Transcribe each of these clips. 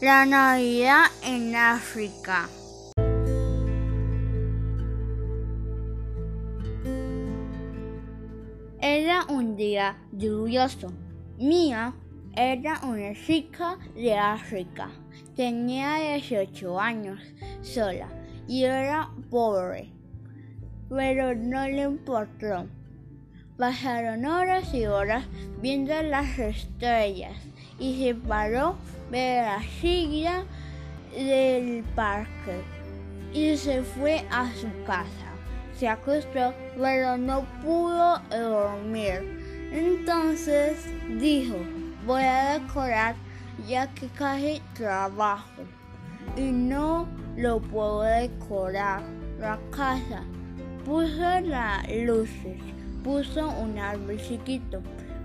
La Navidad en África. Era un día lluvioso. Mía era una chica de África. Tenía 18 años sola y era pobre. Pero no le importó. Pasaron horas y horas viendo las estrellas y se paró de la silla del parque y se fue a su casa. Se acostó, pero no pudo dormir. Entonces dijo, voy a decorar ya que casi trabajo y no lo puedo decorar la casa. Puso las luces puso un árbol chiquito,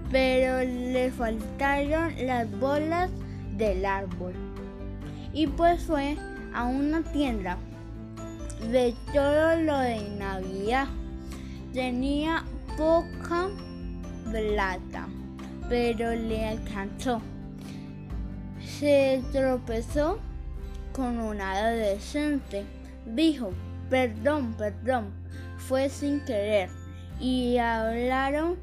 pero le faltaron las bolas del árbol. Y pues fue a una tienda de todo lo de Navidad. Tenía poca plata, pero le alcanzó. Se tropezó con un adolescente. Dijo, perdón, perdón, fue sin querer y hablaron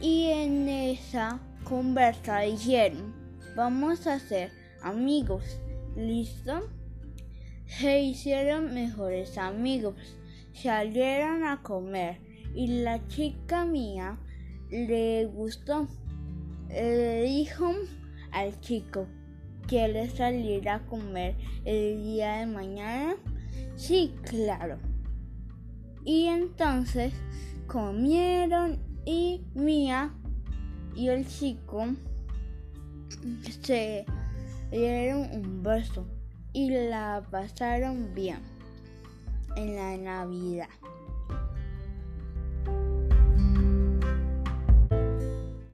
y en esa conversa dijeron, vamos a ser amigos, ¿listo? Se hicieron mejores amigos, salieron a comer y la chica mía le gustó. Le dijo al chico, ¿quieres salir a comer el día de mañana? Sí, claro. Y entonces comieron y Mía y el chico se dieron un beso y la pasaron bien en la Navidad.